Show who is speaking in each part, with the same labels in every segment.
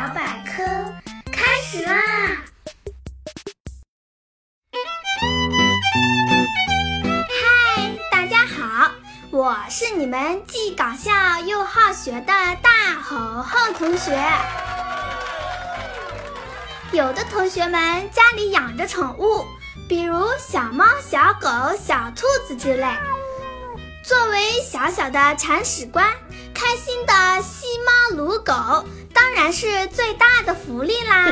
Speaker 1: 小百科开始啦！嗨，大家好，我是你们既搞笑又好学的大猴猴同学。有的同学们家里养着宠物，比如小猫、小狗、小兔子之类。作为小小的铲屎官，开心的吸猫撸狗，当然是最大的福利啦。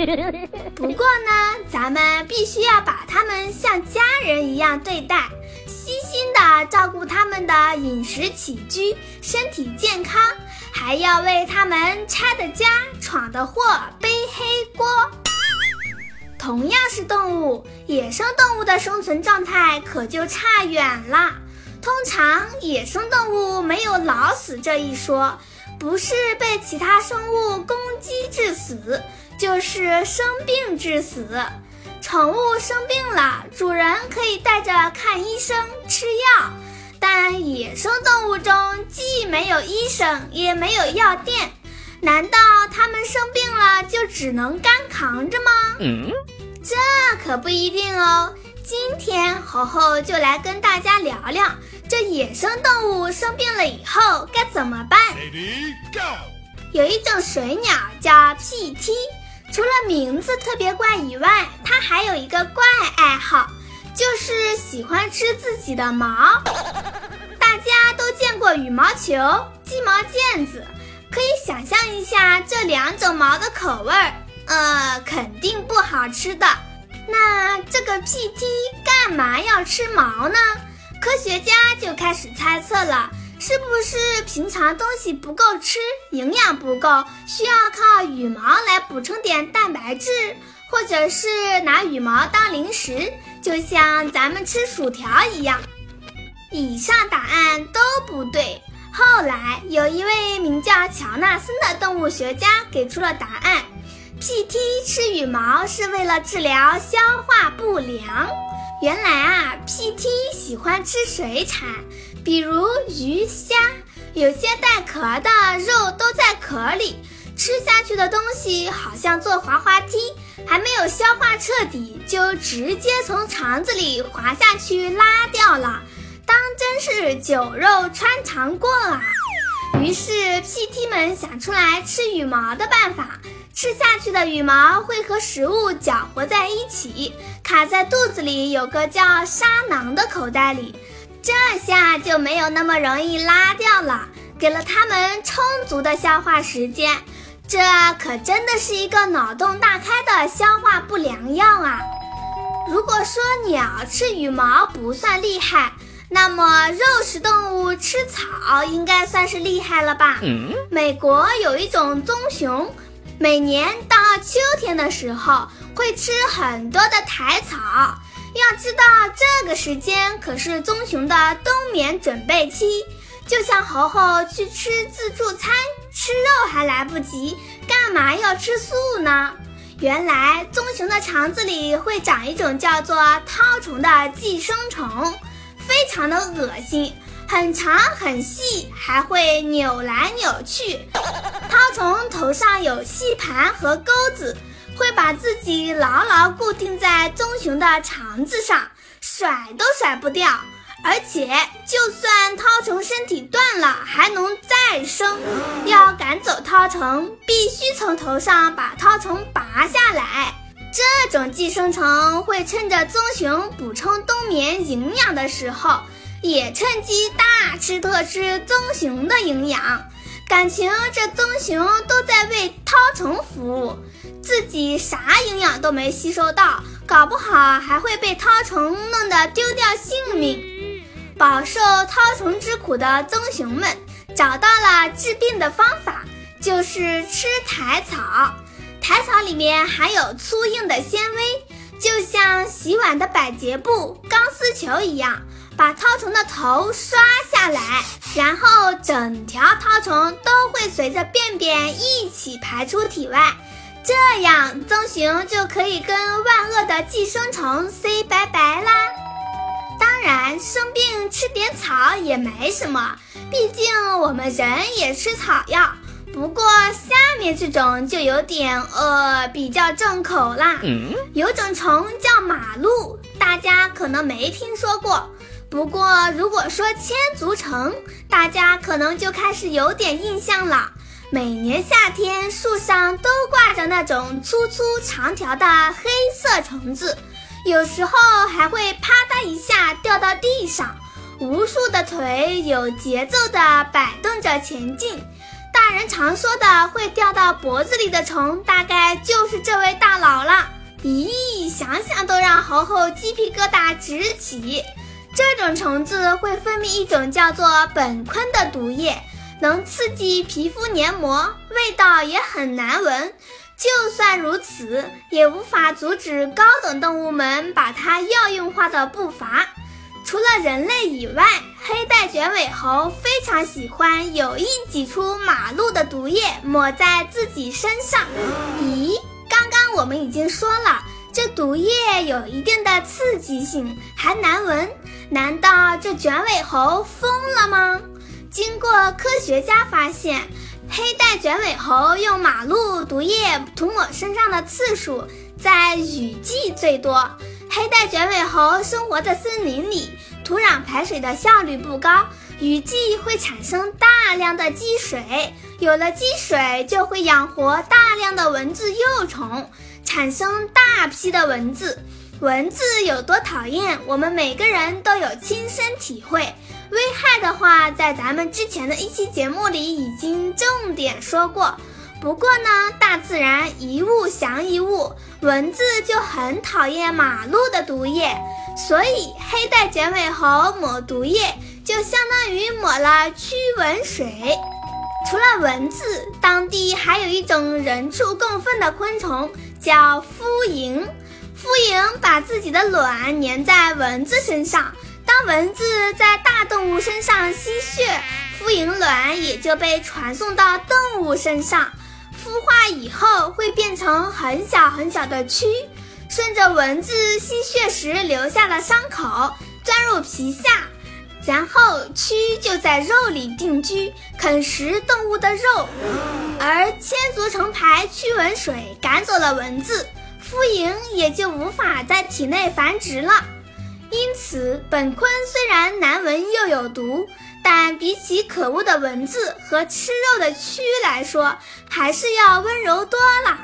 Speaker 1: 不过呢，咱们必须要把它们像家人一样对待，悉心的照顾它们的饮食起居、身体健康，还要为它们拆的家、闯的祸背黑锅。同样是动物，野生动物的生存状态可就差远了。通常，野生动物没有老死这一说，不是被其他生物攻击致死，就是生病致死。宠物生病了，主人可以带着看医生、吃药，但野生动物中既没有医生，也没有药店，难道它们生病了就只能干扛着吗？嗯，这可不一定哦。今天猴猴就来跟大家聊聊，这野生动物生病了以后该怎么办。有一种水鸟叫 PT，除了名字特别怪以外，它还有一个怪爱好，就是喜欢吃自己的毛。大家都见过羽毛球、鸡毛毽子，可以想象一下这两种毛的口味儿，呃，肯定不好吃的。那这个 PT 干嘛要吃毛呢？科学家就开始猜测了，是不是平常东西不够吃，营养不够，需要靠羽毛来补充点蛋白质，或者是拿羽毛当零食，就像咱们吃薯条一样。以上答案都不对。后来有一位名叫乔纳森的动物学家给出了答案。PT 吃羽毛是为了治疗消化不良。原来啊，PT 喜欢吃水产，比如鱼虾，有些带壳的肉都在壳里，吃下去的东西好像坐滑滑梯，还没有消化彻底，就直接从肠子里滑下去拉掉了，当真是酒肉穿肠过啊！于是 PT 们想出来吃羽毛的办法。吃下去的羽毛会和食物搅和在一起，卡在肚子里有个叫沙囊的口袋里，这下就没有那么容易拉掉了，给了它们充足的消化时间。这可真的是一个脑洞大开的消化不良药啊！如果说鸟吃羽毛不算厉害，那么肉食动物吃草应该算是厉害了吧？美国有一种棕熊。每年到秋天的时候，会吃很多的苔草。要知道，这个时间可是棕熊的冬眠准备期。就像猴猴去吃自助餐，吃肉还来不及，干嘛要吃素呢？原来，棕熊的肠子里会长一种叫做绦虫的寄生虫，非常的恶心。很长很细，还会扭来扭去。绦虫头上有吸盘和钩子，会把自己牢牢固定在棕熊的肠子上，甩都甩不掉。而且，就算绦虫身体断了，还能再生。要赶走绦虫，必须从头上把绦虫拔下来。这种寄生虫会趁着棕熊补充冬眠营养的时候。也趁机大吃特吃棕熊的营养，感情这棕熊都在为绦虫服务，自己啥营养都没吸收到，搞不好还会被绦虫弄得丢掉性命。饱受绦虫之苦的棕熊们找到了治病的方法，就是吃苔草。苔草里面含有粗硬的纤维，就像洗碗的百洁布、钢丝球一样。把绦虫的头刷下来，然后整条绦虫都会随着便便一起排出体外，这样棕熊就可以跟万恶的寄生虫 say 拜拜啦。当然，生病吃点草也没什么，毕竟我们人也吃草药，不过下面这种就有点呃比较重口啦。有种虫叫马路，大家可能没听说过。不过如果说千足虫，大家可能就开始有点印象了。每年夏天，树上都挂着那种粗粗长条的黑色虫子，有时候还会啪嗒一下掉到地上，无数的腿有节奏地摆动着前进。大人常说的会掉到脖子里的虫，大概就是这位大佬了。咦，想想都让猴猴鸡皮疙瘩直起。这种虫子会分泌一种叫做苯醌的毒液。能刺激皮肤黏膜，味道也很难闻。就算如此，也无法阻止高等动物们把它药用化的步伐。除了人类以外，黑带卷尾猴非常喜欢有意挤出马路的毒液抹在自己身上。咦，刚刚我们已经说了，这毒液有一定的刺激性，还难闻。难道这卷尾猴疯了吗？经过科学家发现，黑带卷尾猴用马鹿毒液涂抹身上的次数在雨季最多。黑带卷尾猴生活在森林里，土壤排水的效率不高，雨季会产生大量的积水，有了积水就会养活大量的蚊子幼虫，产生大批的蚊子。蚊子有多讨厌，我们每个人都有亲身体会。危害的话，在咱们之前的一期节目里已经重点说过。不过呢，大自然一物降一物，蚊子就很讨厌马路的毒液，所以黑带卷尾猴抹毒液就相当于抹了驱蚊水。除了蚊子，当地还有一种人畜共愤的昆虫，叫孵蝇。孵蝇把自己的卵粘在蚊子身上。当蚊子在大动物身上吸血，孵蝇卵也就被传送到动物身上，孵化以后会变成很小很小的蛆，顺着蚊子吸血时留下的伤口钻入皮下，然后蛆就在肉里定居，啃食动物的肉。而千足虫牌驱蚊水赶走了蚊子，孵蝇也就无法在体内繁殖了。因此，苯醌虽然难闻又有毒，但比起可恶的蚊子和吃肉的蛆来说，还是要温柔多了。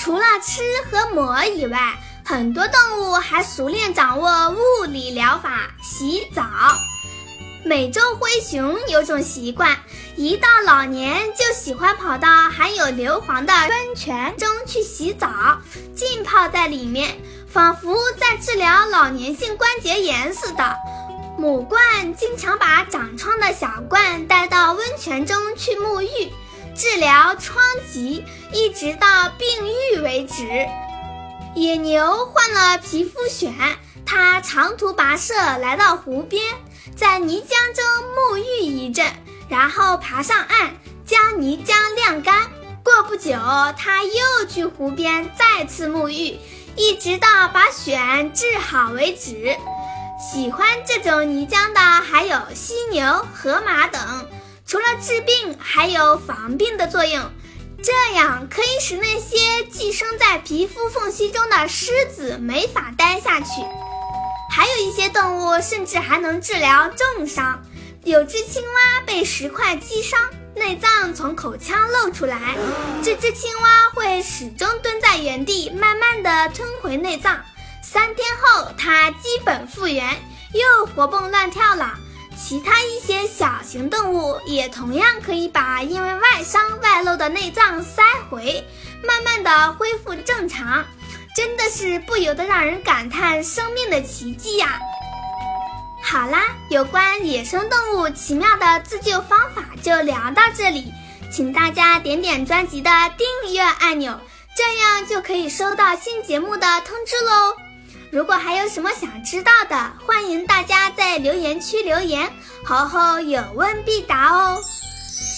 Speaker 1: 除了吃和磨以外，很多动物还熟练掌握物理疗法——洗澡。美洲灰熊有种习惯，一到老年就喜欢跑到含有硫磺的温泉中去洗澡，浸泡在里面。仿佛在治疗老年性关节炎似的，母鹳经常把长疮的小鹳带到温泉中去沐浴，治疗疮疾，一直到病愈为止。野牛患了皮肤癣，它长途跋涉来到湖边，在泥浆中沐浴一阵，然后爬上岸将泥浆晾干。过不久，它又去湖边再次沐浴。一直到把癣治好为止。喜欢这种泥浆的还有犀牛、河马等。除了治病，还有防病的作用。这样可以使那些寄生在皮肤缝隙中的虱子没法待下去。还有一些动物甚至还能治疗重伤。有只青蛙被石块击伤。内脏从口腔露出来，这只青蛙会始终蹲在原地，慢慢地吞回内脏。三天后，它基本复原，又活蹦乱跳了。其他一些小型动物也同样可以把因为外伤外露的内脏塞回，慢慢地恢复正常。真的是不由得让人感叹生命的奇迹呀！好啦，有关野生动物奇妙的自救方法就聊到这里，请大家点点专辑的订阅按钮，这样就可以收到新节目的通知喽。如果还有什么想知道的，欢迎大家在留言区留言，猴猴有问必答哦。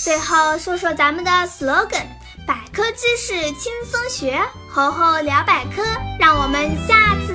Speaker 1: 最后说说咱们的 slogan：百科知识轻松学，猴猴聊百科，让我们下次。